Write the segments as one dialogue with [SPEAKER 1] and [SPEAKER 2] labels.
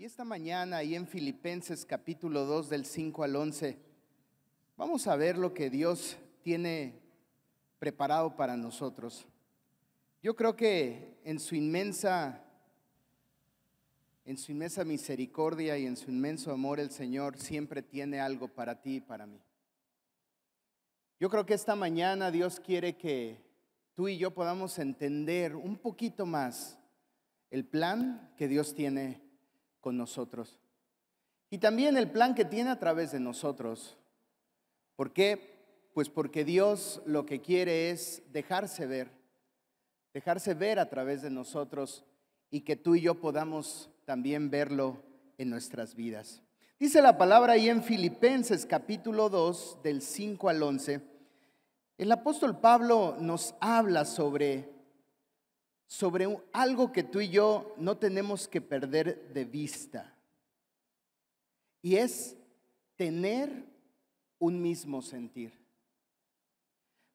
[SPEAKER 1] Y esta mañana, ahí en Filipenses capítulo 2 del 5 al 11, vamos a ver lo que Dios tiene preparado para nosotros. Yo creo que en su inmensa en su inmensa misericordia y en su inmenso amor el Señor siempre tiene algo para ti y para mí. Yo creo que esta mañana Dios quiere que tú y yo podamos entender un poquito más el plan que Dios tiene con nosotros. Y también el plan que tiene a través de nosotros. ¿Por qué? Pues porque Dios lo que quiere es dejarse ver, dejarse ver a través de nosotros y que tú y yo podamos también verlo en nuestras vidas. Dice la palabra ahí en Filipenses capítulo 2 del 5 al 11. El apóstol Pablo nos habla sobre sobre algo que tú y yo no tenemos que perder de vista. Y es tener un mismo sentir.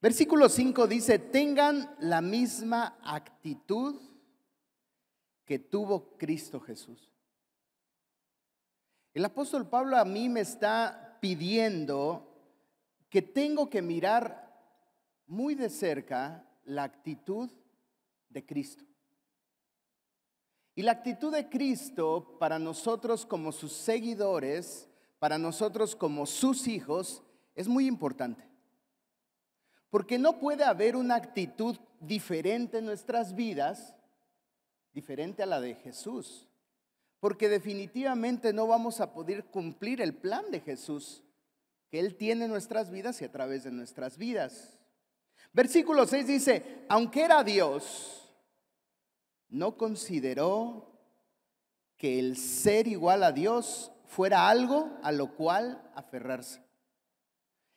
[SPEAKER 1] Versículo 5 dice, tengan la misma actitud que tuvo Cristo Jesús. El apóstol Pablo a mí me está pidiendo que tengo que mirar muy de cerca la actitud de Cristo. Y la actitud de Cristo para nosotros como sus seguidores, para nosotros como sus hijos, es muy importante. Porque no puede haber una actitud diferente en nuestras vidas, diferente a la de Jesús. Porque definitivamente no vamos a poder cumplir el plan de Jesús que Él tiene en nuestras vidas y a través de nuestras vidas. Versículo 6 dice, aunque era Dios, no consideró que el ser igual a Dios fuera algo a lo cual aferrarse.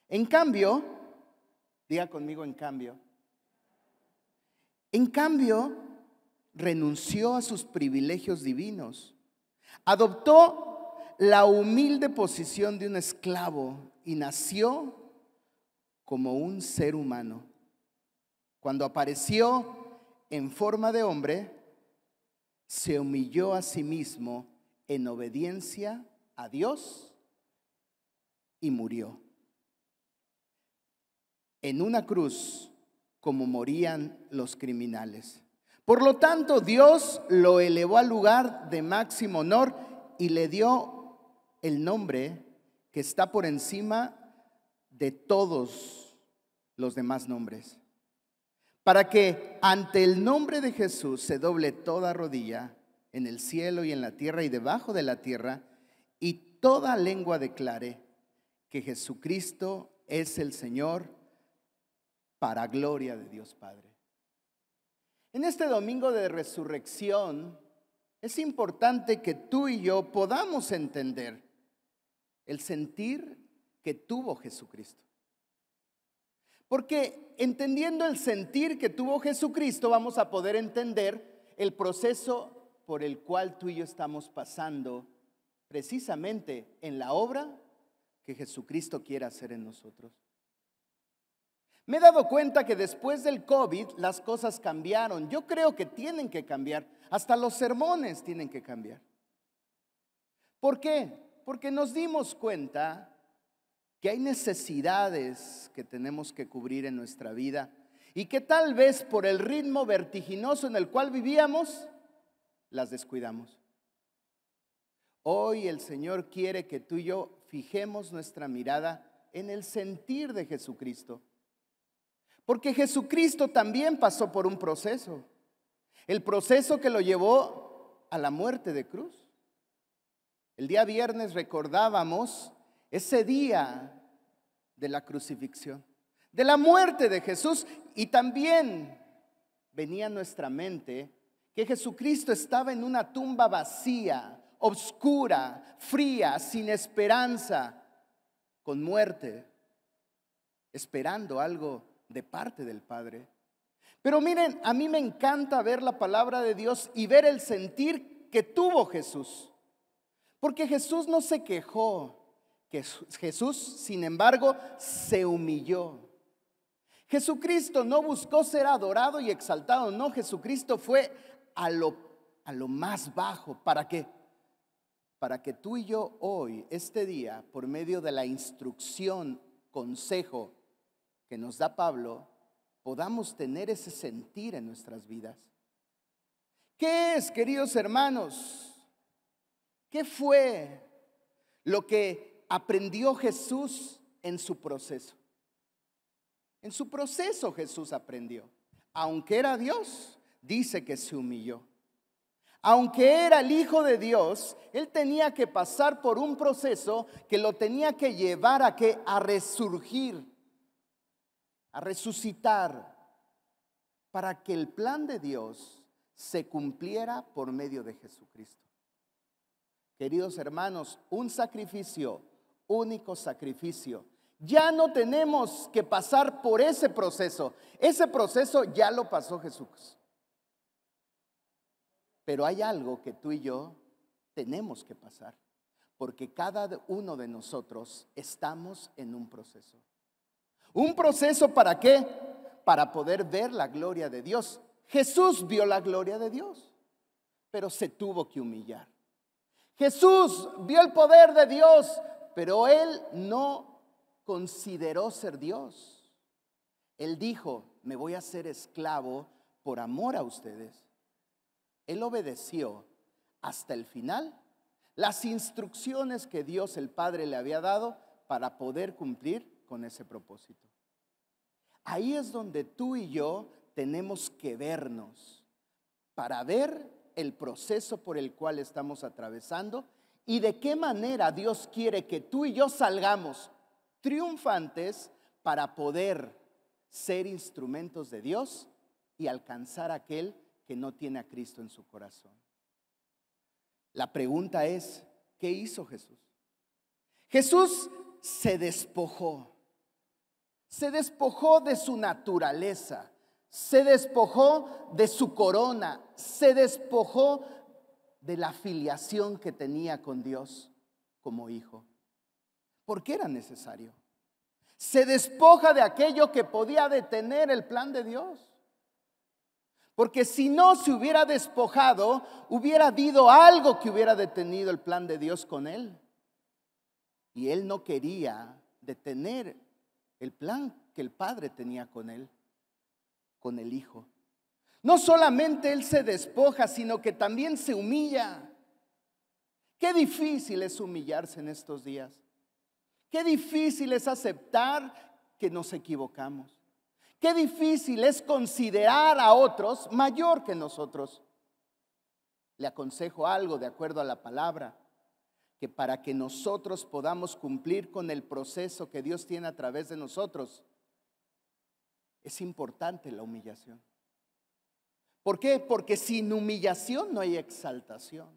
[SPEAKER 1] En cambio, diga conmigo en cambio, en cambio renunció a sus privilegios divinos, adoptó la humilde posición de un esclavo y nació como un ser humano. Cuando apareció en forma de hombre, se humilló a sí mismo en obediencia a Dios y murió. En una cruz como morían los criminales. Por lo tanto, Dios lo elevó al lugar de máximo honor y le dio el nombre que está por encima de todos los demás nombres para que ante el nombre de Jesús se doble toda rodilla en el cielo y en la tierra y debajo de la tierra, y toda lengua declare que Jesucristo es el Señor para gloria de Dios Padre. En este domingo de resurrección es importante que tú y yo podamos entender el sentir que tuvo Jesucristo. Porque entendiendo el sentir que tuvo Jesucristo, vamos a poder entender el proceso por el cual tú y yo estamos pasando precisamente en la obra que Jesucristo quiere hacer en nosotros. Me he dado cuenta que después del COVID las cosas cambiaron. Yo creo que tienen que cambiar. Hasta los sermones tienen que cambiar. ¿Por qué? Porque nos dimos cuenta que hay necesidades que tenemos que cubrir en nuestra vida y que tal vez por el ritmo vertiginoso en el cual vivíamos, las descuidamos. Hoy el Señor quiere que tú y yo fijemos nuestra mirada en el sentir de Jesucristo. Porque Jesucristo también pasó por un proceso. El proceso que lo llevó a la muerte de cruz. El día viernes recordábamos ese día de la crucifixión, de la muerte de Jesús y también venía a nuestra mente que Jesucristo estaba en una tumba vacía, oscura, fría, sin esperanza, con muerte, esperando algo de parte del Padre. Pero miren, a mí me encanta ver la palabra de Dios y ver el sentir que tuvo Jesús. Porque Jesús no se quejó, Jesús, sin embargo, se humilló. Jesucristo no buscó ser adorado y exaltado, no, Jesucristo fue a lo, a lo más bajo. ¿Para qué? para que tú y yo hoy, este día, por medio de la instrucción, consejo que nos da Pablo, podamos tener ese sentir en nuestras vidas. ¿Qué es, queridos hermanos? ¿Qué fue lo que aprendió Jesús en su proceso? En su proceso Jesús aprendió. Aunque era Dios, dice que se humilló. Aunque era el Hijo de Dios, él tenía que pasar por un proceso que lo tenía que llevar a que a resurgir, a resucitar, para que el plan de Dios se cumpliera por medio de Jesucristo. Queridos hermanos, un sacrificio, único sacrificio. Ya no tenemos que pasar por ese proceso. Ese proceso ya lo pasó Jesús. Pero hay algo que tú y yo tenemos que pasar, porque cada uno de nosotros estamos en un proceso. ¿Un proceso para qué? Para poder ver la gloria de Dios. Jesús vio la gloria de Dios, pero se tuvo que humillar. Jesús vio el poder de Dios, pero él no consideró ser Dios. Él dijo, me voy a ser esclavo por amor a ustedes. Él obedeció hasta el final las instrucciones que Dios el Padre le había dado para poder cumplir con ese propósito. Ahí es donde tú y yo tenemos que vernos para ver el proceso por el cual estamos atravesando y de qué manera Dios quiere que tú y yo salgamos triunfantes para poder ser instrumentos de Dios y alcanzar aquel que no tiene a Cristo en su corazón. La pregunta es, ¿qué hizo Jesús? Jesús se despojó, se despojó de su naturaleza, se despojó de su corona, se despojó de la filiación que tenía con Dios como hijo. ¿Por qué era necesario? Se despoja de aquello que podía detener el plan de Dios. Porque si no se hubiera despojado, hubiera habido algo que hubiera detenido el plan de Dios con él. Y él no quería detener el plan que el Padre tenía con él, con el Hijo. No solamente él se despoja, sino que también se humilla. Qué difícil es humillarse en estos días. Qué difícil es aceptar que nos equivocamos. Qué difícil es considerar a otros mayor que nosotros. Le aconsejo algo de acuerdo a la palabra, que para que nosotros podamos cumplir con el proceso que Dios tiene a través de nosotros, es importante la humillación. ¿Por qué? Porque sin humillación no hay exaltación.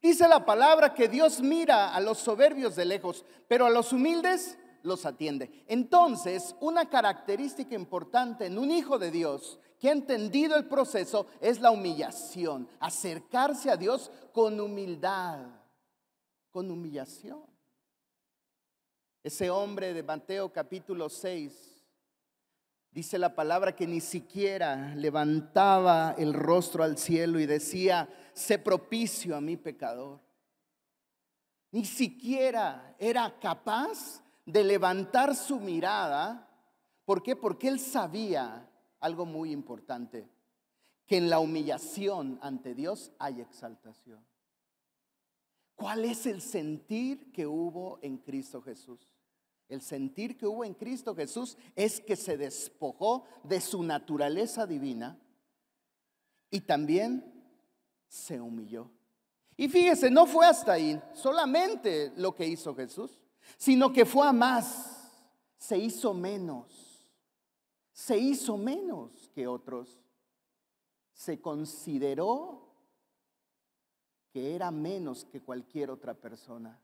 [SPEAKER 1] Dice la palabra que Dios mira a los soberbios de lejos, pero a los humildes los atiende. Entonces, una característica importante en un hijo de Dios que ha entendido el proceso es la humillación, acercarse a Dios con humildad, con humillación. Ese hombre de Mateo capítulo 6 dice la palabra que ni siquiera levantaba el rostro al cielo y decía, sé propicio a mi pecador. Ni siquiera era capaz de levantar su mirada. ¿Por qué? Porque él sabía algo muy importante, que en la humillación ante Dios hay exaltación. ¿Cuál es el sentir que hubo en Cristo Jesús? El sentir que hubo en Cristo Jesús es que se despojó de su naturaleza divina y también se humilló. Y fíjese, no fue hasta ahí solamente lo que hizo Jesús sino que fue a más, se hizo menos, se hizo menos que otros, se consideró que era menos que cualquier otra persona,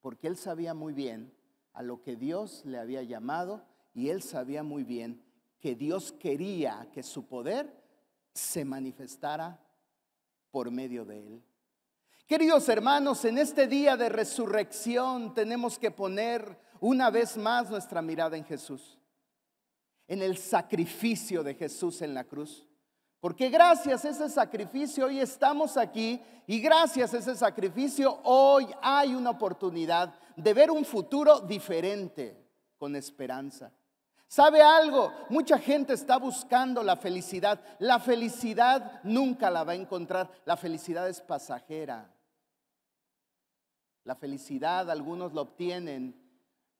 [SPEAKER 1] porque él sabía muy bien a lo que Dios le había llamado y él sabía muy bien que Dios quería que su poder se manifestara por medio de él. Queridos hermanos, en este día de resurrección tenemos que poner una vez más nuestra mirada en Jesús, en el sacrificio de Jesús en la cruz. Porque gracias a ese sacrificio hoy estamos aquí y gracias a ese sacrificio hoy hay una oportunidad de ver un futuro diferente con esperanza. ¿Sabe algo? Mucha gente está buscando la felicidad. La felicidad nunca la va a encontrar. La felicidad es pasajera. La felicidad algunos lo obtienen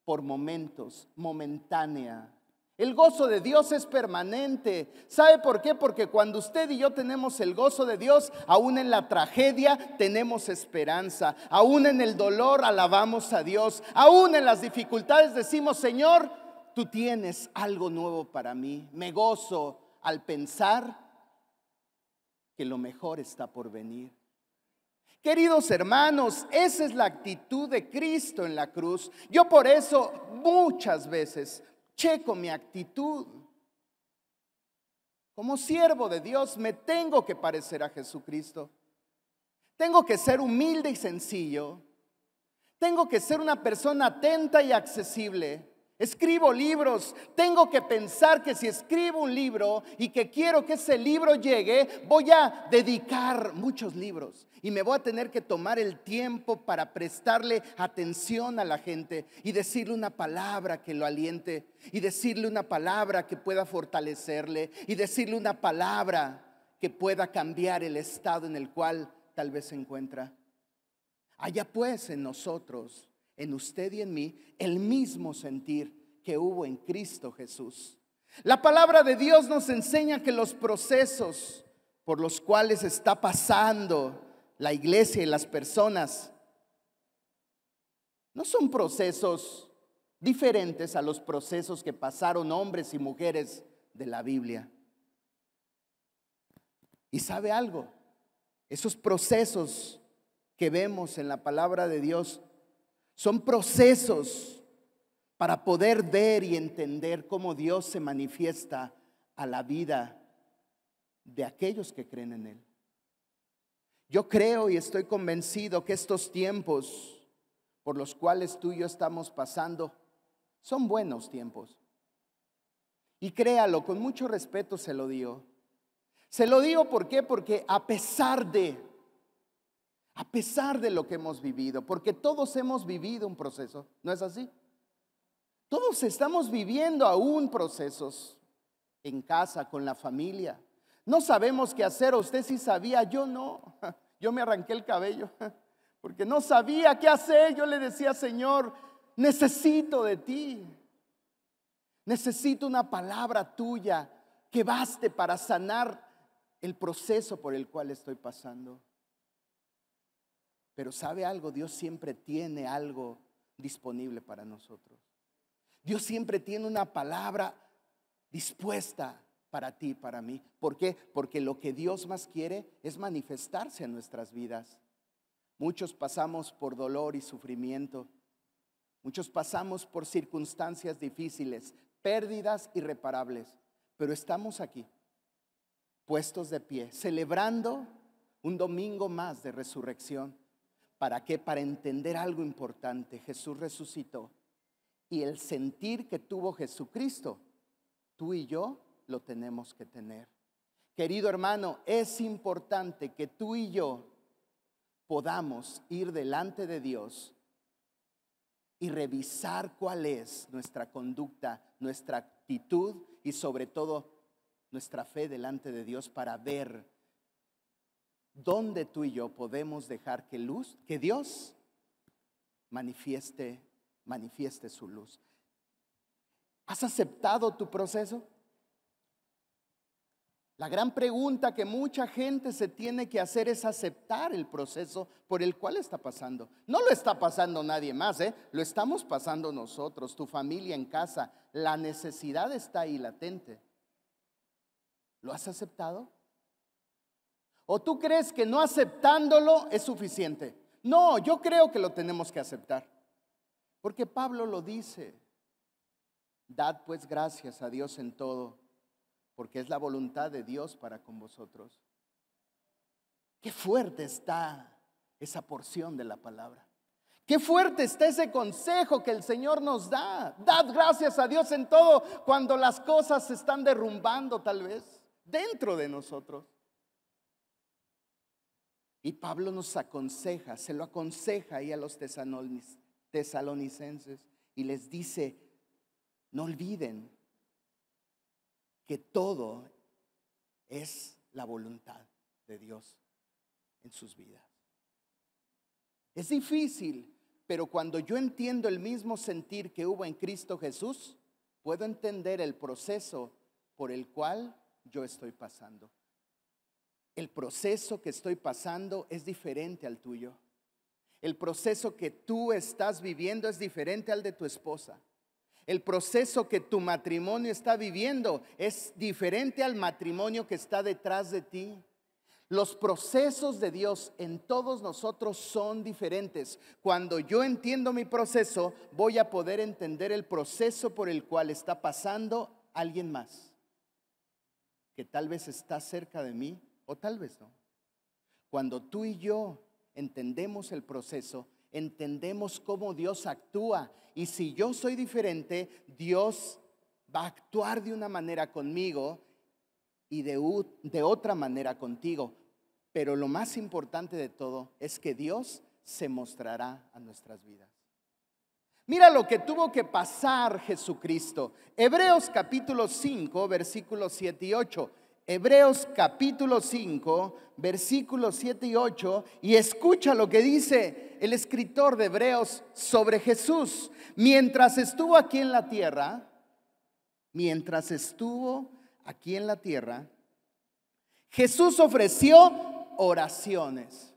[SPEAKER 1] por momentos, momentánea. El gozo de Dios es permanente. ¿Sabe por qué? Porque cuando usted y yo tenemos el gozo de Dios, aún en la tragedia tenemos esperanza. Aún en el dolor alabamos a Dios. Aún en las dificultades decimos, Señor, tú tienes algo nuevo para mí. Me gozo al pensar que lo mejor está por venir. Queridos hermanos, esa es la actitud de Cristo en la cruz. Yo por eso muchas veces checo mi actitud. Como siervo de Dios me tengo que parecer a Jesucristo. Tengo que ser humilde y sencillo. Tengo que ser una persona atenta y accesible. Escribo libros, tengo que pensar que si escribo un libro y que quiero que ese libro llegue, voy a dedicar muchos libros y me voy a tener que tomar el tiempo para prestarle atención a la gente y decirle una palabra que lo aliente y decirle una palabra que pueda fortalecerle y decirle una palabra que pueda cambiar el estado en el cual tal vez se encuentra. Allá pues en nosotros en usted y en mí el mismo sentir que hubo en Cristo Jesús. La palabra de Dios nos enseña que los procesos por los cuales está pasando la iglesia y las personas no son procesos diferentes a los procesos que pasaron hombres y mujeres de la Biblia. Y sabe algo, esos procesos que vemos en la palabra de Dios son procesos para poder ver y entender cómo Dios se manifiesta a la vida de aquellos que creen en Él. Yo creo y estoy convencido que estos tiempos por los cuales tú y yo estamos pasando son buenos tiempos. Y créalo, con mucho respeto se lo digo. Se lo digo. Porque a pesar de a pesar de lo que hemos vivido, porque todos hemos vivido un proceso, ¿no es así? Todos estamos viviendo aún procesos en casa, con la familia. No sabemos qué hacer, usted sí sabía, yo no. Yo me arranqué el cabello porque no sabía qué hacer. Yo le decía, Señor, necesito de ti. Necesito una palabra tuya que baste para sanar el proceso por el cual estoy pasando. Pero sabe algo, Dios siempre tiene algo disponible para nosotros. Dios siempre tiene una palabra dispuesta para ti, para mí. ¿Por qué? Porque lo que Dios más quiere es manifestarse en nuestras vidas. Muchos pasamos por dolor y sufrimiento. Muchos pasamos por circunstancias difíciles, pérdidas irreparables. Pero estamos aquí, puestos de pie, celebrando un domingo más de resurrección ¿Para qué? Para entender algo importante. Jesús resucitó y el sentir que tuvo Jesucristo, tú y yo lo tenemos que tener. Querido hermano, es importante que tú y yo podamos ir delante de Dios y revisar cuál es nuestra conducta, nuestra actitud y sobre todo nuestra fe delante de Dios para ver ¿Dónde tú y yo podemos dejar que luz, que Dios manifieste, manifieste su luz. ¿Has aceptado tu proceso? La gran pregunta que mucha gente se tiene que hacer es aceptar el proceso por el cual está pasando. No lo está pasando nadie más, ¿eh? lo estamos pasando nosotros, tu familia en casa. La necesidad está ahí latente. ¿Lo has aceptado? ¿O tú crees que no aceptándolo es suficiente? No, yo creo que lo tenemos que aceptar. Porque Pablo lo dice. Dad pues gracias a Dios en todo, porque es la voluntad de Dios para con vosotros. Qué fuerte está esa porción de la palabra. Qué fuerte está ese consejo que el Señor nos da. Dad gracias a Dios en todo cuando las cosas se están derrumbando tal vez. dentro de nosotros. Y Pablo nos aconseja, se lo aconseja ahí a los tesalonicenses y les dice, no olviden que todo es la voluntad de Dios en sus vidas. Es difícil, pero cuando yo entiendo el mismo sentir que hubo en Cristo Jesús, puedo entender el proceso por el cual yo estoy pasando. El proceso que estoy pasando es diferente al tuyo. El proceso que tú estás viviendo es diferente al de tu esposa. El proceso que tu matrimonio está viviendo es diferente al matrimonio que está detrás de ti. Los procesos de Dios en todos nosotros son diferentes. Cuando yo entiendo mi proceso, voy a poder entender el proceso por el cual está pasando alguien más, que tal vez está cerca de mí o tal vez no. Cuando tú y yo entendemos el proceso, entendemos cómo Dios actúa. Y si yo soy diferente, Dios va a actuar de una manera conmigo y de, de otra manera contigo. Pero lo más importante de todo es que Dios se mostrará a nuestras vidas. Mira lo que tuvo que pasar Jesucristo. Hebreos capítulo 5, versículos 7 y 8. Hebreos capítulo 5, versículos 7 y 8. Y escucha lo que dice el escritor de Hebreos sobre Jesús. Mientras estuvo aquí en la tierra, mientras estuvo aquí en la tierra, Jesús ofreció oraciones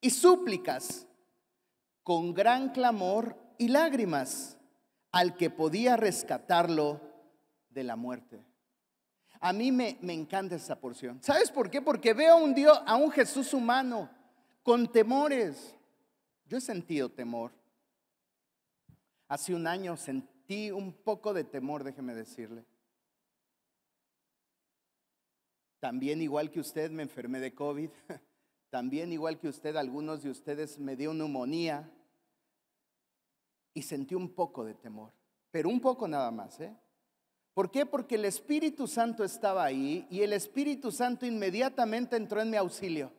[SPEAKER 1] y súplicas con gran clamor y lágrimas al que podía rescatarlo de la muerte. A mí me, encanta esa porción. ¿Sabes por qué? Porque veo a un Dios, a un Jesús humano con temores. Yo he sentido temor. Hace un año sentí un poco de temor, déjeme decirle. También igual que usted me enfermé de COVID. También igual que usted, algunos de ustedes me dio neumonía. Y sentí un poco de temor. Pero un poco nada más, ¿eh? ¿Por qué? Porque el Espíritu Santo estaba ahí y el Espíritu Santo inmediatamente entró en mi auxilio.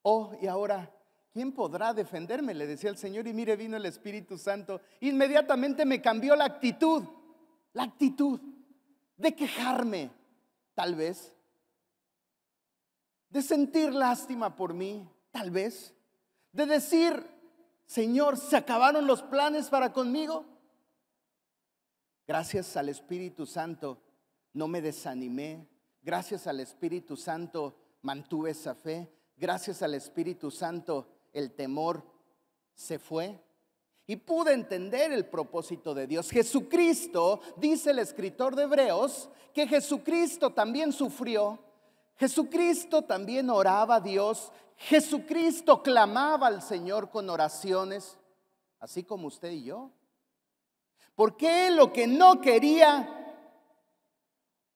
[SPEAKER 1] Oh, y ahora, ¿quién podrá defenderme? Le decía el Señor y mire, vino el Espíritu Santo. Inmediatamente me cambió la actitud, la actitud de quejarme, tal vez, de sentir lástima por mí, tal vez, de decir, Señor, ¿se acabaron los planes para conmigo? Gracias al Espíritu Santo no me desanimé. Gracias al Espíritu Santo mantuve esa fe. Gracias al Espíritu Santo el temor se fue. Y pude entender el propósito de Dios. Jesucristo, dice el escritor de Hebreos, que Jesucristo también sufrió Jesucristo también oraba a Dios. Jesucristo clamaba al Señor con oraciones, así como usted y yo. Porque Él lo que no quería,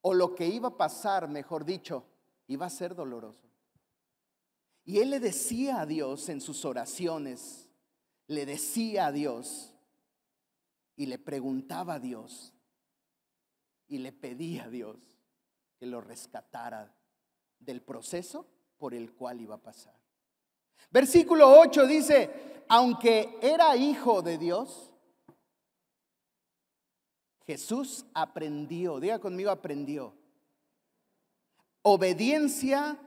[SPEAKER 1] o lo que iba a pasar, mejor dicho, iba a ser doloroso. Y Él le decía a Dios en sus oraciones, le decía a Dios y le preguntaba a Dios y le pedía a Dios que lo rescatara del proceso por el cual iba a pasar. Versículo 8 dice, aunque era hijo de Dios, Jesús aprendió, diga conmigo, aprendió. Obediencia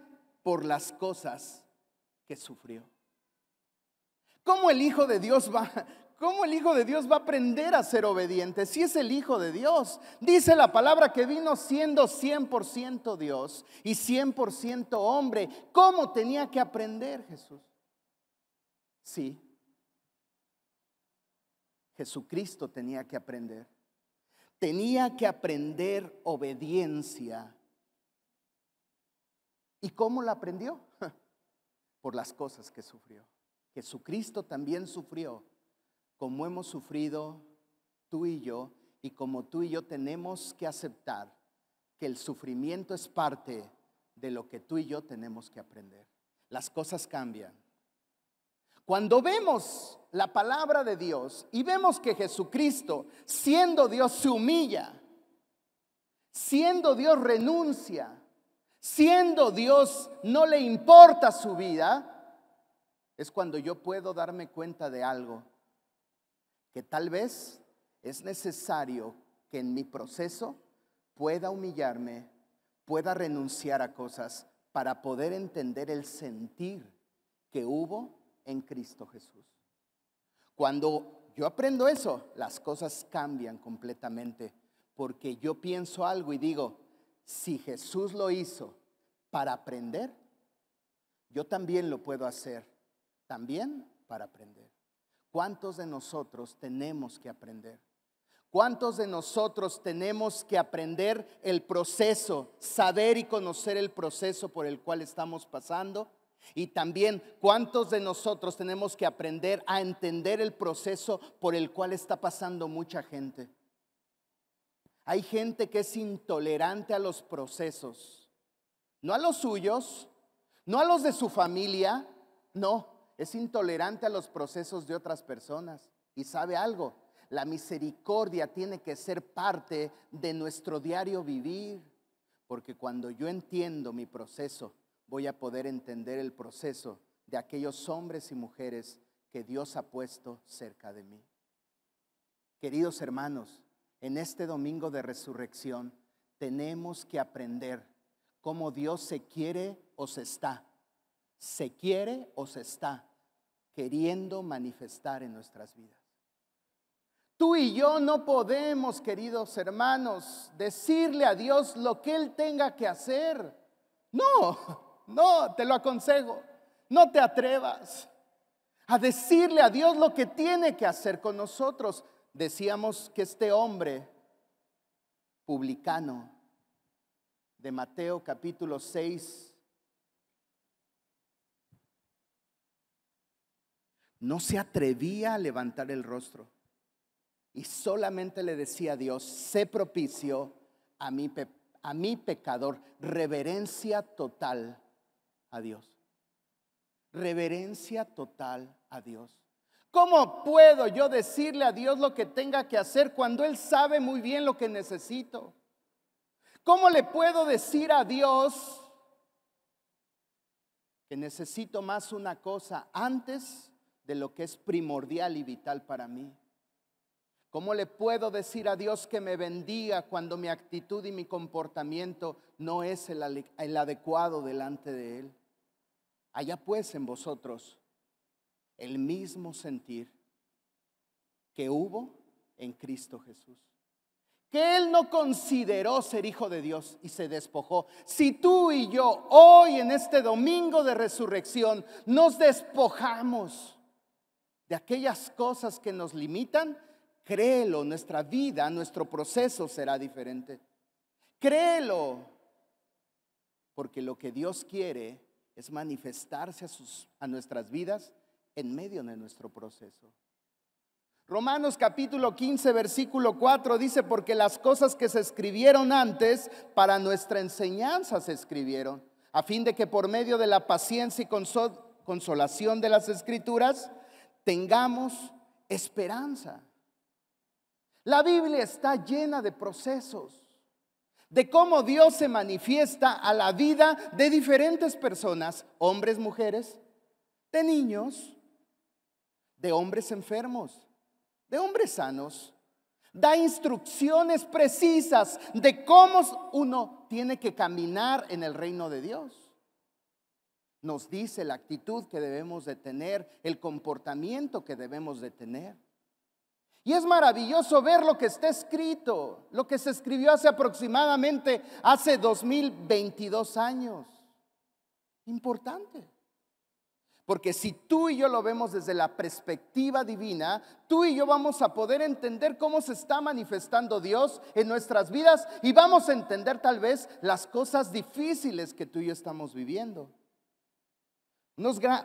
[SPEAKER 1] por las cosas que sufrió. ¿Cómo el Hijo de Dios va, ¿Cómo el Hijo de Dios va a aprender a ser obediente si es el Hijo de Dios? Dice la palabra que vino siendo 100% Dios y 100% hombre. ¿Cómo tenía que aprender Jesús? Sí. Jesucristo tenía que aprender. Tenía que aprender obediencia. ¿Y cómo la aprendió? Por las cosas que sufrió. Jesucristo también sufrió como hemos sufrido tú y yo, y como tú y yo tenemos que aceptar que el sufrimiento es parte de lo que tú y yo tenemos que aprender. Las cosas cambian. Cuando vemos la palabra de Dios y vemos que Jesucristo, siendo Dios, se humilla, siendo Dios renuncia, siendo Dios no le importa su vida, es cuando yo puedo darme cuenta de algo, que tal vez es necesario que en mi proceso pueda humillarme, pueda renunciar a cosas para poder entender el sentir que hubo en Cristo Jesús. Cuando yo aprendo eso, las cosas cambian completamente, porque yo pienso algo y digo, si Jesús lo hizo para aprender, yo también lo puedo hacer, también para aprender. ¿Cuántos de nosotros tenemos que aprender? ¿Cuántos de nosotros tenemos que aprender el proceso, saber y conocer el proceso por el cual estamos pasando? Y también, ¿cuántos de nosotros tenemos que aprender a entender el proceso por el cual está pasando mucha gente? Hay gente que es intolerante a los procesos, no a los suyos, no a los de su familia, no, es intolerante a los procesos de otras personas. Y sabe algo, la misericordia tiene que ser parte de nuestro diario vivir, porque cuando yo entiendo mi proceso, voy a poder entender el proceso de aquellos hombres y mujeres que Dios ha puesto cerca de mí. Queridos hermanos, en este domingo de resurrección tenemos que aprender cómo Dios se quiere o se está, se quiere o se está queriendo manifestar en nuestras vidas. Tú y yo no podemos, queridos hermanos, decirle a Dios lo que Él tenga que hacer. No, no, te lo aconsejo. No te atrevas a decirle a Dios lo que tiene que hacer con nosotros decíamos que este hombre publicano de Mateo capítulo 6 no se atrevía a levantar el rostro y solamente le decía a Dios, sé propicio a mi, a mi pecador, reverencia total a Dios. Reverencia total a Dios. ¿Cómo puedo yo decirle a Dios lo que tenga que hacer cuando Él sabe muy bien lo que necesito? ¿Cómo le puedo decir a Dios que necesito más una cosa antes de lo que es primordial y vital para mí? ¿Cómo le puedo decir a Dios que me bendiga cuando mi actitud y mi comportamiento no es el, adecuado delante de Él? Allá pues en vosotros el mismo sentir que hubo en Cristo Jesús. Que Él no consideró ser hijo de Dios y se despojó. Si tú y yo hoy en este domingo de resurrección nos despojamos de aquellas cosas que nos limitan, créelo, nuestra vida, nuestro proceso será diferente. Créelo, porque lo que Dios quiere es manifestarse a, nuestras vidas en medio de nuestro proceso. Romanos capítulo 15, versículo 4 dice, porque las cosas que se escribieron antes para nuestra enseñanza se escribieron, a fin de que por medio de la paciencia y consolación de las escrituras tengamos esperanza. La Biblia está llena de procesos, de cómo Dios se manifiesta a la vida de diferentes personas, hombres, mujeres, de niños, de hombres enfermos, de hombres sanos. Da instrucciones precisas de cómo uno tiene que caminar en el reino de Dios. Nos dice la actitud que debemos de tener, el comportamiento que debemos de tener. Y es maravilloso ver lo que está escrito, lo que se escribió hace aproximadamente hace 2022 años. Importante. Porque si tú y yo lo vemos desde la perspectiva divina, tú y yo vamos a poder entender cómo se está manifestando Dios en nuestras vidas y vamos a entender tal vez las cosas difíciles que tú y yo estamos viviendo.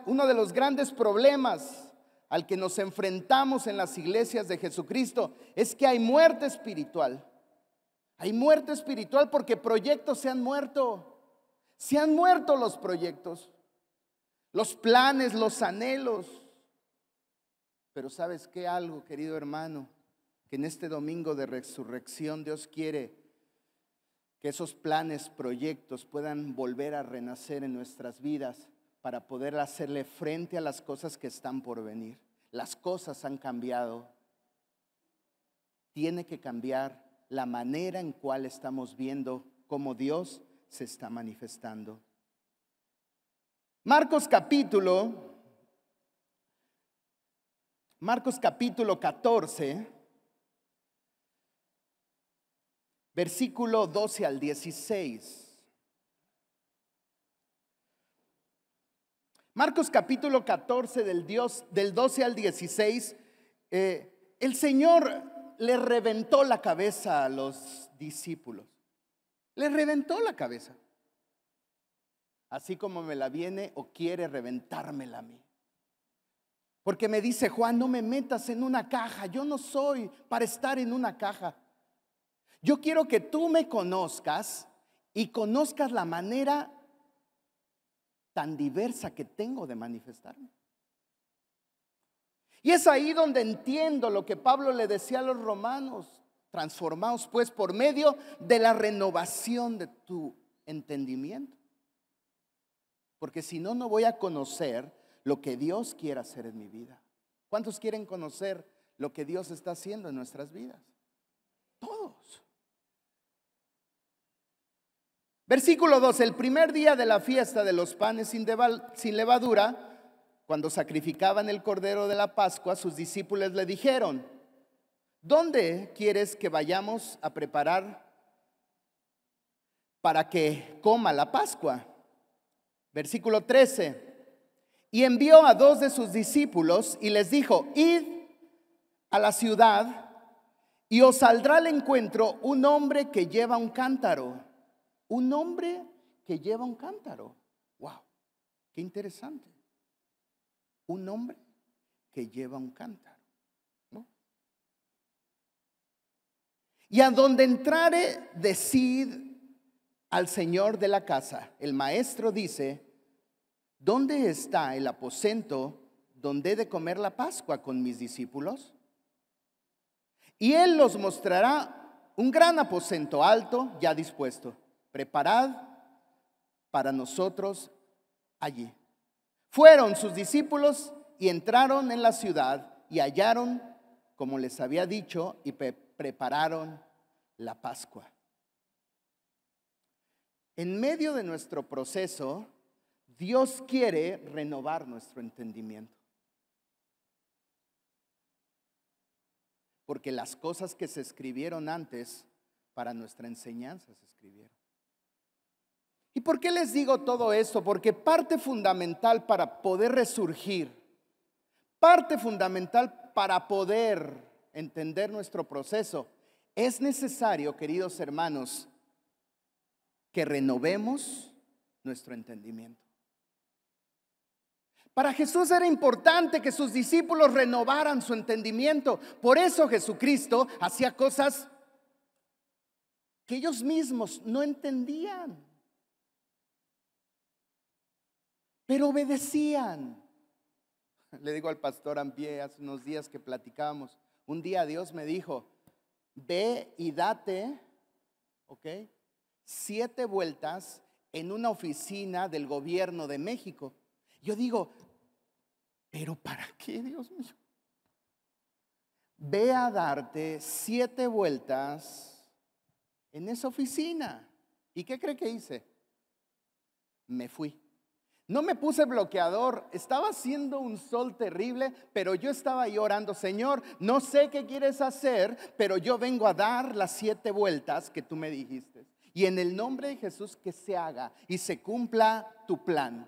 [SPEAKER 1] Uno de los grandes problemas al que nos enfrentamos en las iglesias de Jesucristo es que hay muerte espiritual. Hay muerte espiritual porque proyectos se han muerto. Se han muerto los proyectos los planes, los anhelos. Pero sabes qué algo, querido hermano, que en este domingo de resurrección Dios quiere que esos planes, proyectos puedan volver a renacer en nuestras vidas para poder hacerle frente a las cosas que están por venir. Las cosas han cambiado. Tiene que cambiar la manera en cual estamos viendo cómo Dios se está manifestando. Marcos capítulo, Marcos capítulo 14, versículo 12 al 16. Marcos capítulo 14 del, Dios, del 12 al 16, eh, el Señor le reventó la cabeza a los discípulos. Le reventó la cabeza. Así como me la viene o quiere reventármela a mí. Porque me dice, Juan, no me metas en una caja. Yo no soy para estar en una caja. Yo quiero que tú me conozcas y conozcas la manera tan diversa que tengo de manifestarme. Y es ahí donde entiendo lo que Pablo le decía a los romanos. Transformados pues por medio de la renovación de tu entendimiento. Porque si no, no voy a conocer lo que Dios quiere hacer en mi vida. ¿Cuántos quieren conocer lo que Dios está haciendo en nuestras vidas? Todos. Versículo 2, el primer día de la fiesta de los panes sin, sin levadura, cuando sacrificaban el cordero de la Pascua, sus discípulos le dijeron, ¿Dónde quieres que vayamos a preparar para que coma la Pascua? Versículo 13. Y envió a dos de sus discípulos y les dijo, id a la ciudad y os saldrá al encuentro un hombre que lleva un cántaro. Un hombre que lleva un cántaro. Wow, qué interesante. Un hombre que lleva un cántaro. Y a donde entrare, decid al Señor de la casa. El maestro dice, ¿dónde está el aposento donde he de comer la Pascua con mis discípulos? Y él los mostrará un gran aposento alto ya dispuesto. Preparad para nosotros allí. Fueron sus discípulos y entraron en la ciudad y hallaron, como les había dicho, y prepararon la Pascua. En medio de nuestro proceso, Dios quiere renovar nuestro entendimiento. Porque las cosas que se escribieron antes para nuestra enseñanza se escribieron. ¿Y por qué les digo todo esto? Porque parte fundamental para poder resurgir, parte fundamental para poder entender nuestro proceso, es necesario, queridos hermanos, que renovemos nuestro entendimiento. Para Jesús era importante que sus discípulos renovaran su entendimiento. Por eso Jesucristo hacía cosas que ellos mismos no entendían, pero obedecían. Le digo al pastor Ampie hace unos días que platicábamos, un día Dios me dijo, ve y date, ¿ok? Siete vueltas en una oficina del gobierno de México. Yo digo, pero ¿para qué, Dios mío? Ve a darte siete vueltas en esa oficina. ¿Y qué cree que hice? Me fui. No me puse bloqueador, estaba haciendo un sol terrible, pero yo estaba ahí orando, Señor, no sé qué quieres hacer, pero yo vengo a dar las siete vueltas que tú me dijiste. Y en el nombre de Jesús que se haga y se cumpla tu plan.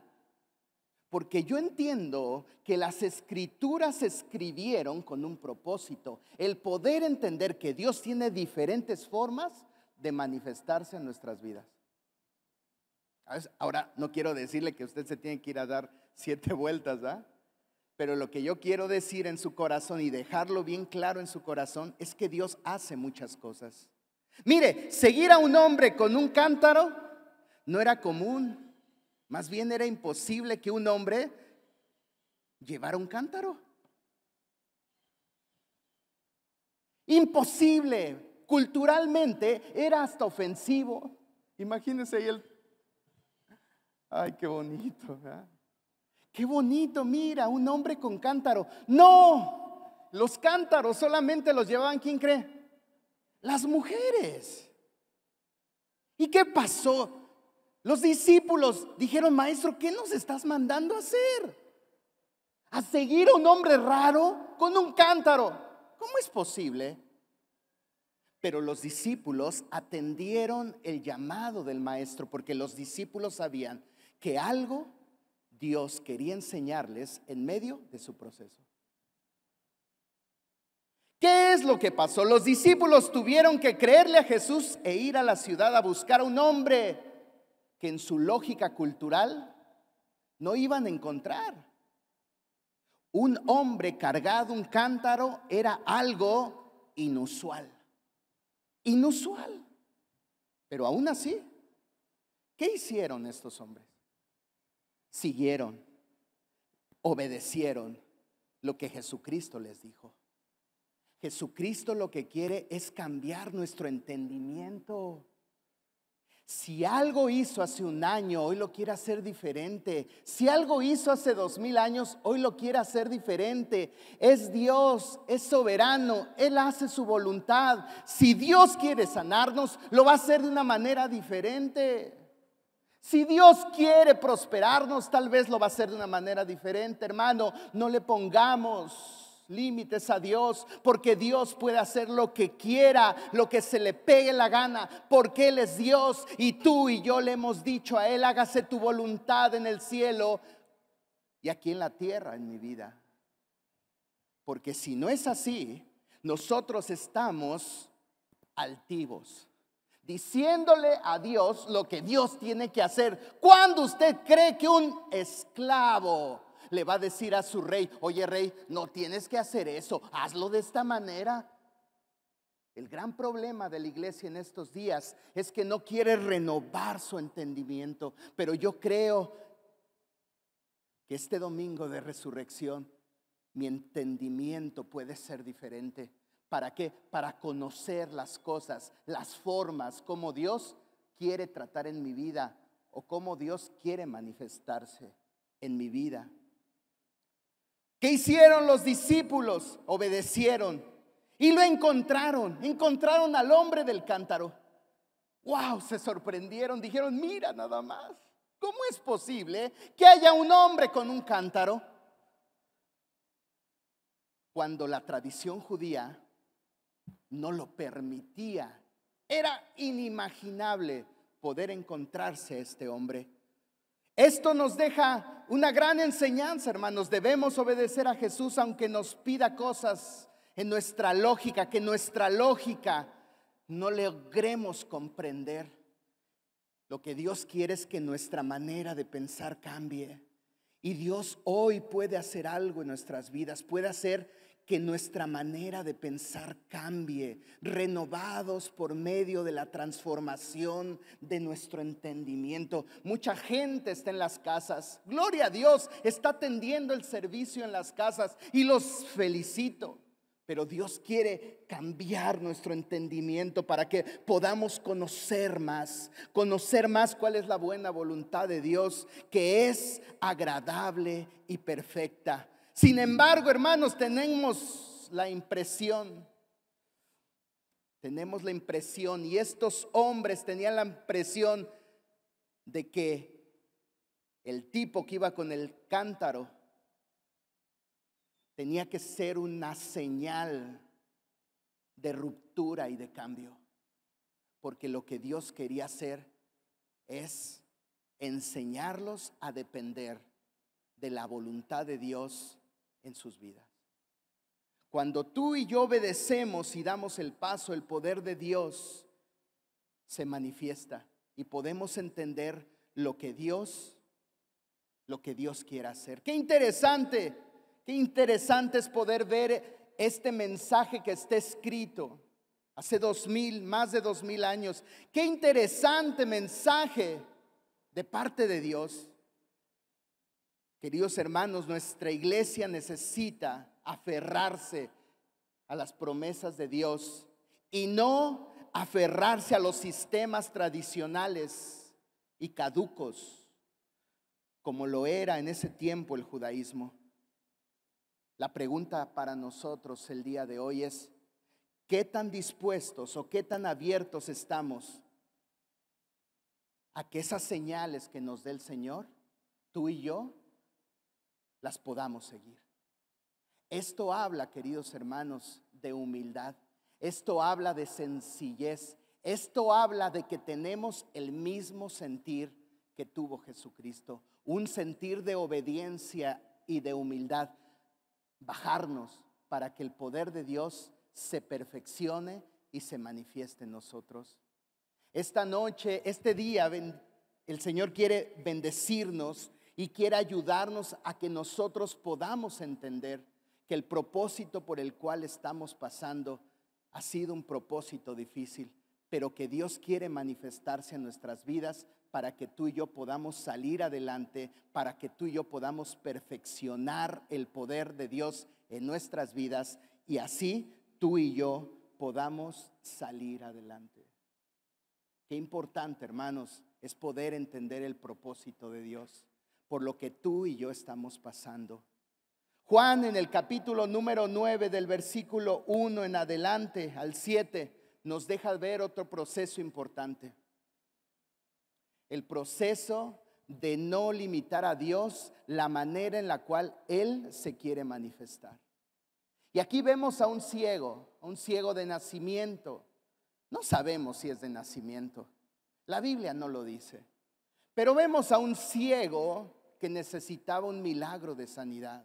[SPEAKER 1] Porque yo entiendo que las escrituras se escribieron con un propósito, el poder entender que Dios tiene diferentes formas de manifestarse en nuestras vidas. Ahora, no quiero decirle que usted se tiene que ir a dar siete vueltas, ¿ah? Pero lo que yo quiero decir en su corazón y dejarlo bien claro en su corazón es que Dios hace muchas cosas. Mire, seguir a un hombre con un cántaro no era común. Más bien era imposible que un hombre llevara un cántaro. Imposible. Culturalmente era hasta ofensivo. Imagínense ahí el... Ay, qué bonito. Qué bonito, mira, un hombre con cántaro. No, los cántaros solamente los llevaban, ¿quién cree? Las mujeres. ¿Y qué pasó? Los discípulos dijeron, maestro, ¿qué nos estás mandando a hacer? ¿A seguir a un hombre raro con un cántaro? ¿Cómo es posible? Pero los discípulos atendieron el llamado del maestro porque los discípulos sabían que algo Dios quería enseñarles en medio de su proceso. ¿Qué es lo que pasó? Los discípulos tuvieron que creerle a Jesús e ir a la ciudad a buscar a un hombre que en su lógica cultural no iban a encontrar. Un hombre cargado un cántaro era algo inusual inusual. Pero aún así, ¿qué hicieron estos hombres? Siguieron, obedecieron lo que Jesucristo les dijo. Jesucristo lo que quiere es cambiar nuestro entendimiento. Si algo hizo hace un año, hoy lo quiere hacer diferente. Si algo hizo hace dos mil años, hoy lo quiere hacer diferente. Es Dios, es soberano, Él hace su voluntad. Si Dios quiere sanarnos, lo va a hacer de una manera diferente. Si Dios quiere prosperarnos, tal vez lo va a hacer de una manera diferente, hermano. No le pongamos límites a Dios, porque Dios puede hacer lo que quiera, lo que se le pegue la gana, porque Él es Dios y tú y yo le hemos dicho a Él, hágase tu voluntad en el cielo y aquí en la tierra, en mi vida. Porque si no es así, nosotros estamos altivos, diciéndole a Dios lo que Dios tiene que hacer. Cuando usted cree que un esclavo le va a decir a su rey, oye rey, no tienes que hacer eso, hazlo de esta manera. El gran problema de la iglesia en estos días es que no quiere renovar su entendimiento, pero yo creo que este domingo de resurrección mi entendimiento puede ser diferente. ¿Para qué? Para conocer las cosas, las formas, como Dios quiere tratar en mi vida o cómo Dios quiere manifestarse en mi vida. ¿Qué hicieron los discípulos? Obedecieron y lo encontraron. Encontraron al hombre del cántaro. ¡Wow! Se sorprendieron. Dijeron, mira nada más. ¿Cómo es posible que haya un hombre con un cántaro? Cuando la tradición judía no lo permitía. Era inimaginable poder encontrarse este hombre. Esto nos deja una gran enseñanza, hermanos. Debemos obedecer a Jesús aunque nos pida cosas en nuestra lógica, que nuestra lógica no logremos comprender. Lo que Dios quiere es que nuestra manera de pensar cambie. Y Dios hoy puede hacer algo en nuestras vidas, puede hacer que nuestra manera de pensar cambie, renovados por medio de la transformación de nuestro entendimiento. Mucha gente está en las casas, gloria a Dios, está atendiendo el servicio en las casas y los felicito. Pero Dios quiere cambiar nuestro entendimiento para que podamos conocer más, conocer más cuál es la buena voluntad de Dios, que es agradable y perfecta. Sin embargo, hermanos, tenemos la impresión, tenemos la impresión, y estos hombres tenían la impresión de que el tipo que iba con el cántaro tenía que ser una señal de ruptura y de cambio, porque lo que Dios quería hacer es enseñarlos a depender de la voluntad de Dios en sus vidas. Cuando tú y yo obedecemos y damos el paso, el poder de Dios se manifiesta y podemos entender lo que Dios, lo que Dios quiere hacer. Qué interesante, qué interesante es poder ver este mensaje que está escrito hace dos mil, más de dos mil años. Qué interesante mensaje de parte de Dios. Queridos hermanos, nuestra iglesia necesita aferrarse a las promesas de Dios y no aferrarse a los sistemas tradicionales y caducos, como lo era en ese tiempo el judaísmo. La pregunta para nosotros el día de hoy es, ¿qué tan dispuestos o qué tan abiertos estamos a que esas señales que nos dé el Señor, tú y yo, las podamos seguir? Esto habla, queridos hermanos, de humildad. Esto habla de sencillez. Esto habla de que tenemos el mismo sentir que tuvo Jesucristo. Un sentir de obediencia y de humildad. Bajarnos para que el poder de Dios se perfeccione y se manifieste en nosotros. Esta noche, este día, el Señor quiere bendecirnos y quiere ayudarnos a que nosotros podamos entender que el propósito por el cual estamos pasando ha sido un propósito difícil, pero que Dios quiere manifestarse en nuestras vidas para que tú y yo podamos salir adelante, para que tú y yo podamos perfeccionar el poder de Dios en nuestras vidas y así tú y yo podamos salir adelante. Qué importante, hermanos, es poder entender el propósito de Dios por lo que tú y yo estamos pasando. Juan en el capítulo número 9 del versículo 1 en adelante al 7 nos deja ver otro proceso importante. El proceso de no limitar a Dios la manera en la cual Él se quiere manifestar. Y aquí vemos a un ciego, a un ciego de nacimiento. No sabemos si es de nacimiento. La Biblia no lo dice. Pero vemos a un ciego que necesitaba un milagro de sanidad.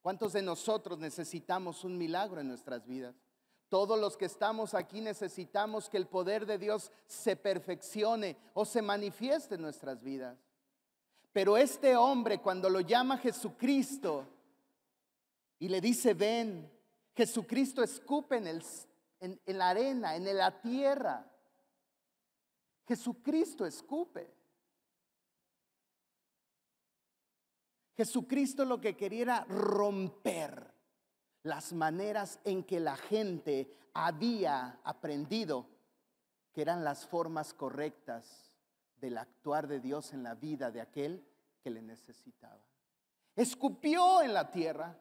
[SPEAKER 1] ¿Cuántos de nosotros necesitamos un milagro en nuestras vidas? Todos los que estamos aquí necesitamos que el poder de Dios se perfeccione o se manifieste en nuestras vidas. Pero este hombre cuando lo llama Jesucristo y le dice, ven, Jesucristo escupe en, el, en la arena, en la tierra. Jesucristo escupe. Jesucristo lo que quería era romper las maneras en que la gente había aprendido que eran las formas correctas del actuar de Dios en la vida de aquel que le necesitaba. Escupió en la tierra.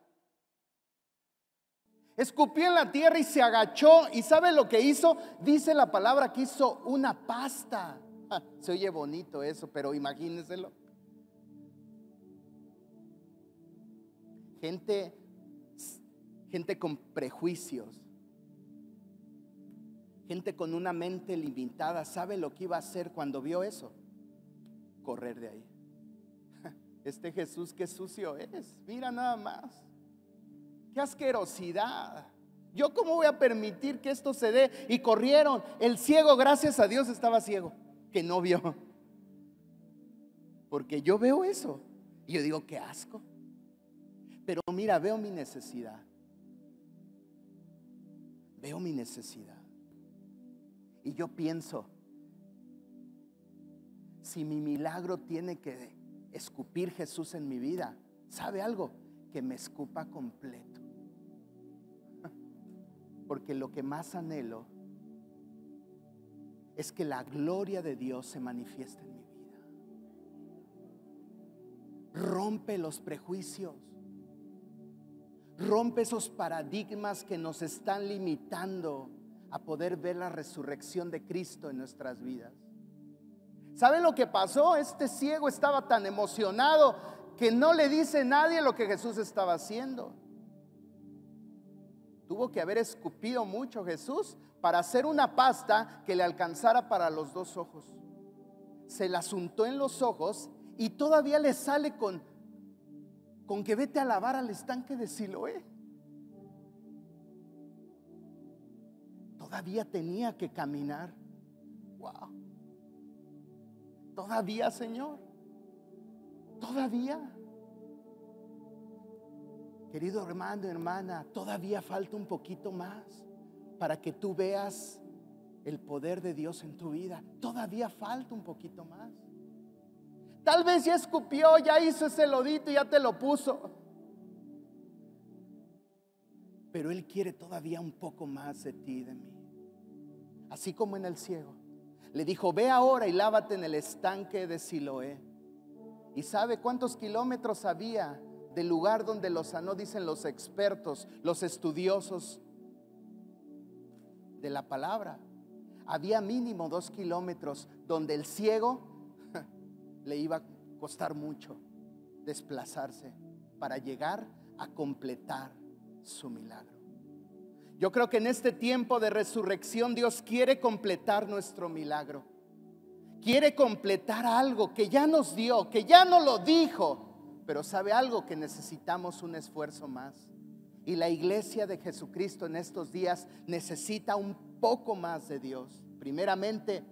[SPEAKER 1] Escupió en la tierra y se agachó. ¿Y sabe lo que hizo? Dice la palabra que hizo una pasta. se oye bonito eso, pero imagínenselo. Gente, gente con prejuicios, gente con una mente limitada, ¿sabe lo que iba a hacer cuando vio eso? Correr de ahí. Este Jesús qué sucio es, mira nada más. Qué asquerosidad. Yo cómo voy a permitir que esto se dé? Y corrieron. El ciego, gracias a Dios, estaba ciego, que no vio. Porque yo veo eso. Y yo digo, qué asco. Pero mira, veo mi necesidad. Veo mi necesidad. Y yo pienso, si mi milagro tiene que escupir Jesús en mi vida, ¿sabe algo? Que me escupa completo. Porque lo que más anhelo es que la gloria de Dios se manifieste en mi vida. Rompe los prejuicios. Rompe esos paradigmas que nos están limitando a poder ver la resurrección de Cristo en nuestras vidas. ¿Sabe lo que pasó? Este ciego estaba tan emocionado que no le dice nadie lo que Jesús estaba haciendo. Tuvo que haber escupido mucho Jesús para hacer una pasta que le alcanzara para los dos ojos. Se la untó en los ojos y todavía le sale con con que vete a lavar al estanque de Siloé. Todavía tenía que caminar. Wow. Todavía, Señor. Todavía. Querido hermano, hermana, todavía falta un poquito más para que tú veas el poder de Dios en tu vida. Todavía falta un poquito más. Tal vez ya escupió, ya hizo ese lodito y ya te lo puso. Pero Él quiere todavía un poco más de ti y de mí. así como en el ciego. Le dijo, ve ahora y lávate en el estanque de Siloé. ¿Y sabe cuántos kilómetros había del lugar donde lo sanó? Dicen los expertos, los estudiosos de la palabra. Había mínimo dos kilómetros donde el ciego le iba a costar mucho desplazarse para llegar a completar su milagro. Yo creo que en este tiempo de resurrección Dios quiere completar nuestro milagro. Quiere completar algo que ya nos dio, que ya no lo dijo, pero sabe algo que necesitamos un esfuerzo más. Y la iglesia de Jesucristo en estos días necesita un poco más de Dios. Primeramente,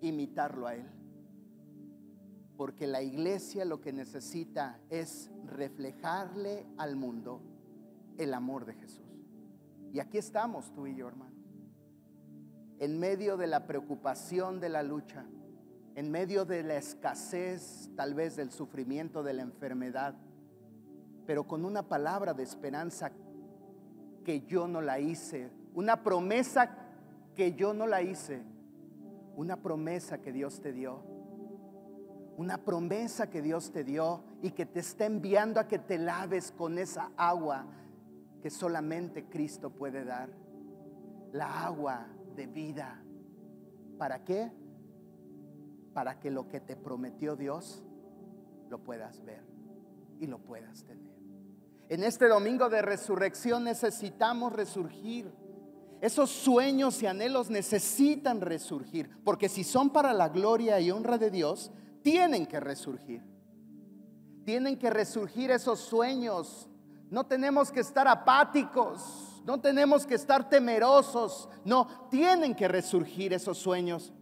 [SPEAKER 1] imitarlo a Él. Porque la iglesia lo que necesita es reflejarle al mundo el amor de Jesús. Y aquí estamos tú y yo, hermano. En medio de la preocupación de la lucha, en medio de la escasez, tal vez del sufrimiento, de la enfermedad, pero con una palabra de esperanza que yo no la hice, una promesa que yo no la hice, una promesa que Dios te dio, una promesa que Dios te dio y que te está enviando a que te laves con esa agua que solamente Cristo puede dar. La agua de vida. ¿Para qué? Para que lo que te prometió Dios lo puedas ver y lo puedas tener. En este domingo de resurrección necesitamos resurgir. Esos sueños y anhelos necesitan resurgir, porque si son para la gloria y honra de Dios, tienen que resurgir. Tienen que resurgir esos sueños. No tenemos que estar apáticos, no tenemos que estar temerosos, no, tienen que resurgir esos sueños.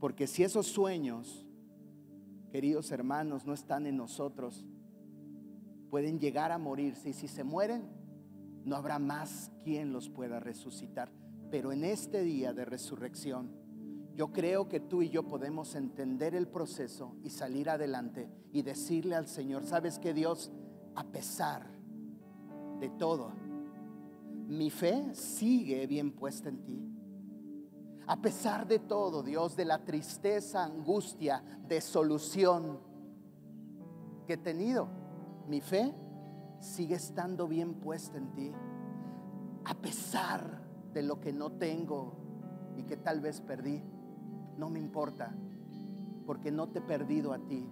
[SPEAKER 1] Porque si esos sueños, queridos hermanos, no están en nosotros, pueden llegar a morirse y si se mueren, no habrá más quien los pueda resucitar. Pero en este día de resurrección, yo creo que tú y yo podemos entender el proceso y salir adelante y decirle al Señor, sabes que Dios, a pesar de todo, mi fe sigue bien puesta en ti. A pesar de todo, Dios, de la tristeza, angustia, de solución que he tenido, mi fe sigue estando bien puesta en ti. A pesar de lo que no tengo y que tal vez perdí, no me importa, porque no te he perdido a ti.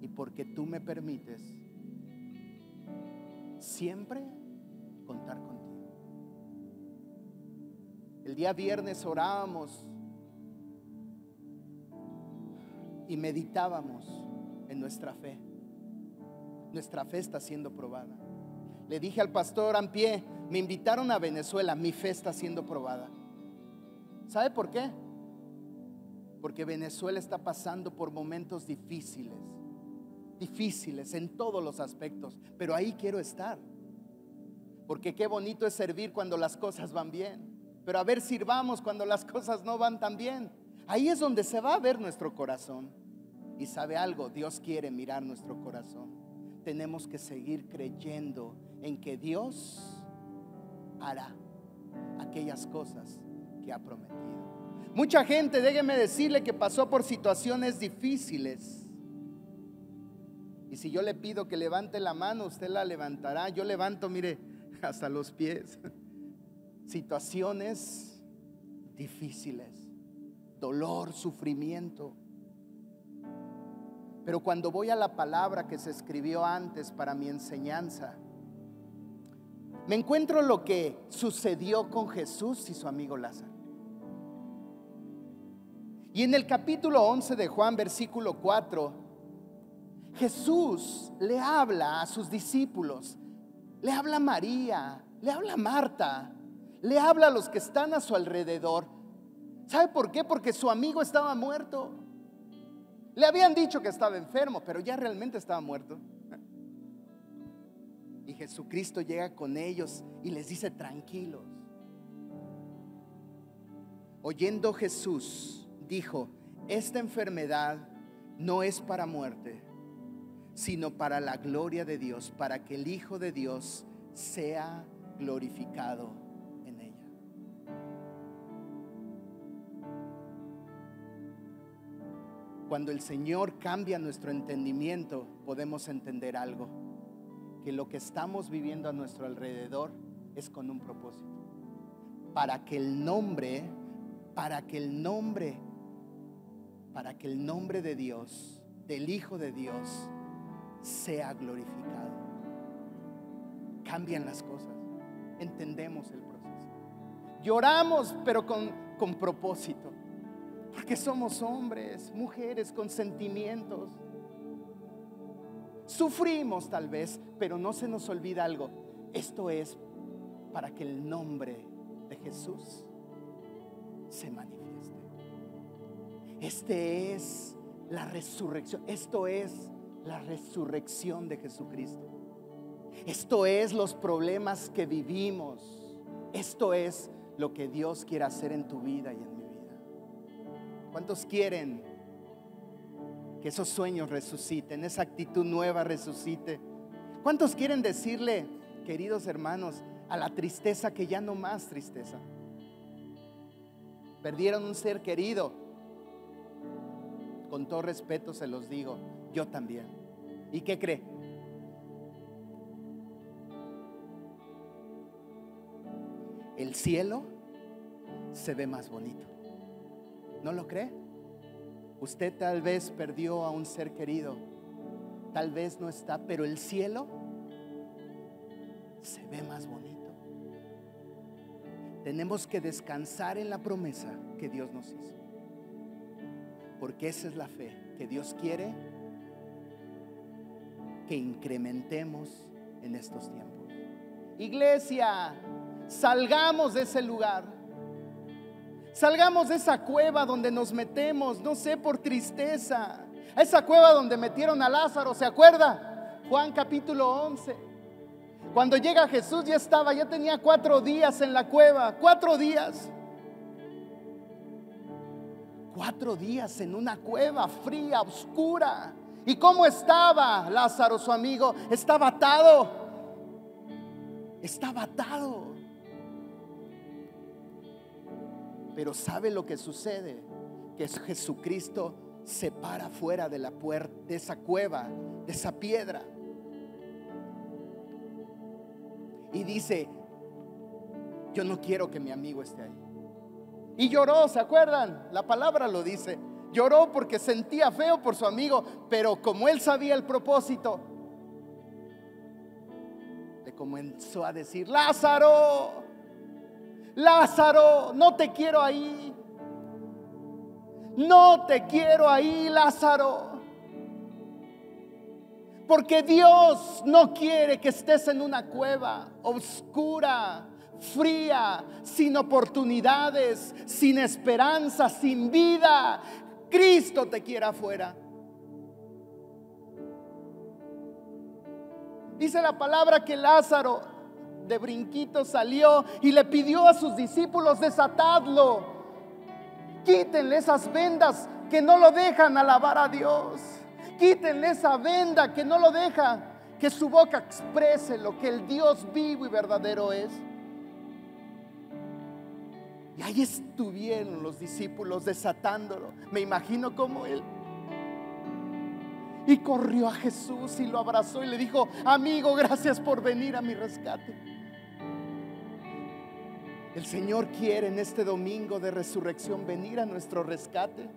[SPEAKER 1] Y porque tú me permites siempre contar contigo. El día viernes orábamos y meditábamos en nuestra fe. Nuestra fe está siendo probada. Le dije al pastor Ampie, me invitaron a Venezuela, mi fe está siendo probada. ¿Sabe por qué? Porque Venezuela está pasando por momentos difíciles, difíciles en todos los aspectos, pero ahí quiero estar. Porque qué bonito es servir cuando las cosas van bien, pero a ver, sirvamos cuando las cosas no van tan bien. Ahí es donde se va a ver nuestro corazón. Y sabe algo, Dios quiere mirar nuestro corazón. Tenemos que seguir creyendo en que Dios hará aquellas cosas que ha prometido. Mucha gente, déjeme decirle que pasó por situaciones difíciles. Y si yo le pido que levante la mano, usted la levantará. Yo levanto, mire, hasta los pies. Situaciones difíciles, dolor, sufrimiento. Pero cuando voy a la palabra que se escribió antes para mi enseñanza, me encuentro lo que sucedió con Jesús y su amigo Lázaro. Y en el capítulo 11 de Juan, versículo 4, Jesús le habla a sus discípulos, le habla a María, le habla a Marta, le habla a los que están a su alrededor. ¿Sabe por qué? Porque su amigo estaba muerto. Le habían dicho que estaba enfermo, pero ya realmente estaba muerto. Y Jesucristo llega con ellos y les dice, tranquilos. Oyendo Jesús, dijo, esta enfermedad no es para muerte, sino para la gloria de Dios, para que el Hijo de Dios sea glorificado en ella. Cuando el Señor cambia nuestro entendimiento, podemos entender algo, que lo que estamos viviendo a nuestro alrededor es con un propósito, para que el nombre, para que el nombre para que el nombre de Dios, del Hijo de Dios, sea glorificado. Cambian las cosas, entendemos el proceso. Lloramos, pero con, con propósito. Porque somos hombres, mujeres con sentimientos. Sufrimos tal vez, pero no se nos olvida algo. Esto es para que el nombre de Jesús se manifieste. Este es la resurrección. Esto es la resurrección de Jesucristo. Esto es los problemas que vivimos. Esto es lo que Dios quiere hacer en tu vida y en mi vida. ¿Cuántos quieren que esos sueños resuciten, esa actitud nueva resucite? ¿Cuántos quieren decirle, queridos hermanos, a la tristeza que ya no más tristeza? Perdieron un ser querido. Con todo respeto se los digo, yo también. ¿Y qué cree? El cielo se ve más bonito. ¿No lo cree? Usted tal vez perdió a un ser querido, tal vez no está, pero el cielo se ve más bonito. Tenemos que descansar en la promesa que Dios nos hizo. Porque esa es la fe que Dios quiere que incrementemos en estos tiempos. Iglesia, salgamos de ese lugar. Salgamos de esa cueva donde nos metemos, no sé, por tristeza. esa cueva donde metieron a Lázaro, ¿se acuerda? Juan capítulo 11. Cuando llega Jesús ya estaba, ya tenía cuatro días en la cueva, cuatro días. Cuatro días en una cueva fría, oscura. ¿Y cómo estaba Lázaro, su amigo? Estaba atado. Estaba atado. Pero ¿sabe lo que sucede? Que Jesucristo se para fuera de la puerta, de esa cueva, de esa piedra. Y dice, yo no quiero que mi amigo esté ahí. Y lloró, ¿se acuerdan? La palabra lo dice. Lloró porque sentía feo por su amigo, pero como él sabía el propósito, le comenzó a decir, Lázaro, Lázaro, no te quiero ahí. No te quiero ahí, Lázaro. Porque Dios no quiere que estés en una cueva oscura, fría, sin oportunidades, sin esperanza, sin vida. Cristo te quiere afuera. Dice la palabra que Lázaro de brinquito salió y le pidió a sus discípulos desatadlo. Quítenle esas vendas que no lo dejan alabar a Dios. Quítenle esa venda que no lo deja que su boca exprese lo que el Dios vivo y verdadero es. Y ahí estuvieron los discípulos desatándolo. Me imagino como él. Y corrió a Jesús y lo abrazó y le dijo, amigo, gracias por venir a mi rescate. El Señor quiere en este domingo de resurrección venir a nuestro rescate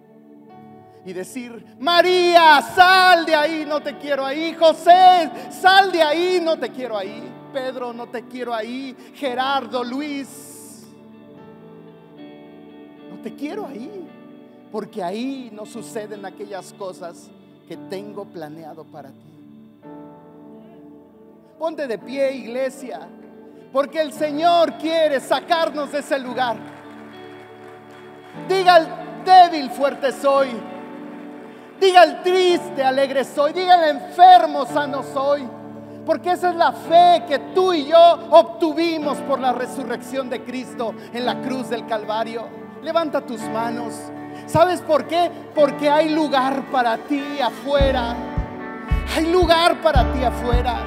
[SPEAKER 1] y decir, María, sal de ahí, no te quiero ahí. José, sal de ahí, no te quiero ahí. Pedro, no te quiero ahí. Gerardo, Luis, te quiero ahí. Porque ahí no suceden aquellas cosas que tengo planeado para ti. Ponte de pie, iglesia. Porque el Señor quiere sacarnos de ese lugar. Diga el débil, fuerte soy. Diga el triste, alegre soy. Diga el enfermo, sano soy. Porque esa es la fe que tú y yo obtuvimos por la resurrección de Cristo en la cruz del Calvario. Levanta tus manos. ¿Sabes por qué? Porque hay lugar para ti afuera. Hay lugar para ti afuera.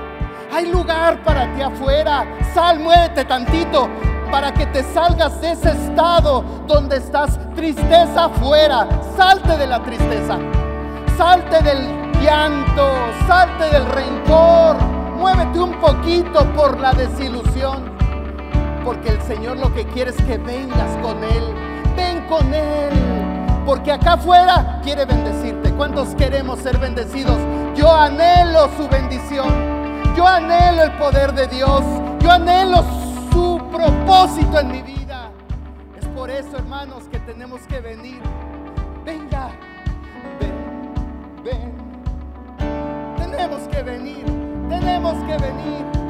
[SPEAKER 1] Hay lugar para ti afuera. Sal, muévete tantito para que te salgas de ese estado donde estás tristeza afuera. Salte de la tristeza. Salte del llanto, salte del rencor, muévete un poquito por la desilusión, porque el Señor lo que quiere es que vengas con Él, ven con Él, porque acá afuera quiere bendecirte. ¿Cuántos queremos ser bendecidos? Yo anhelo su bendición, yo anhelo el poder de Dios, yo anhelo su propósito en mi vida. Es por eso, hermanos, que tenemos que venir. Venga, ven, ven. Tenemos que venir, tenemos que venir.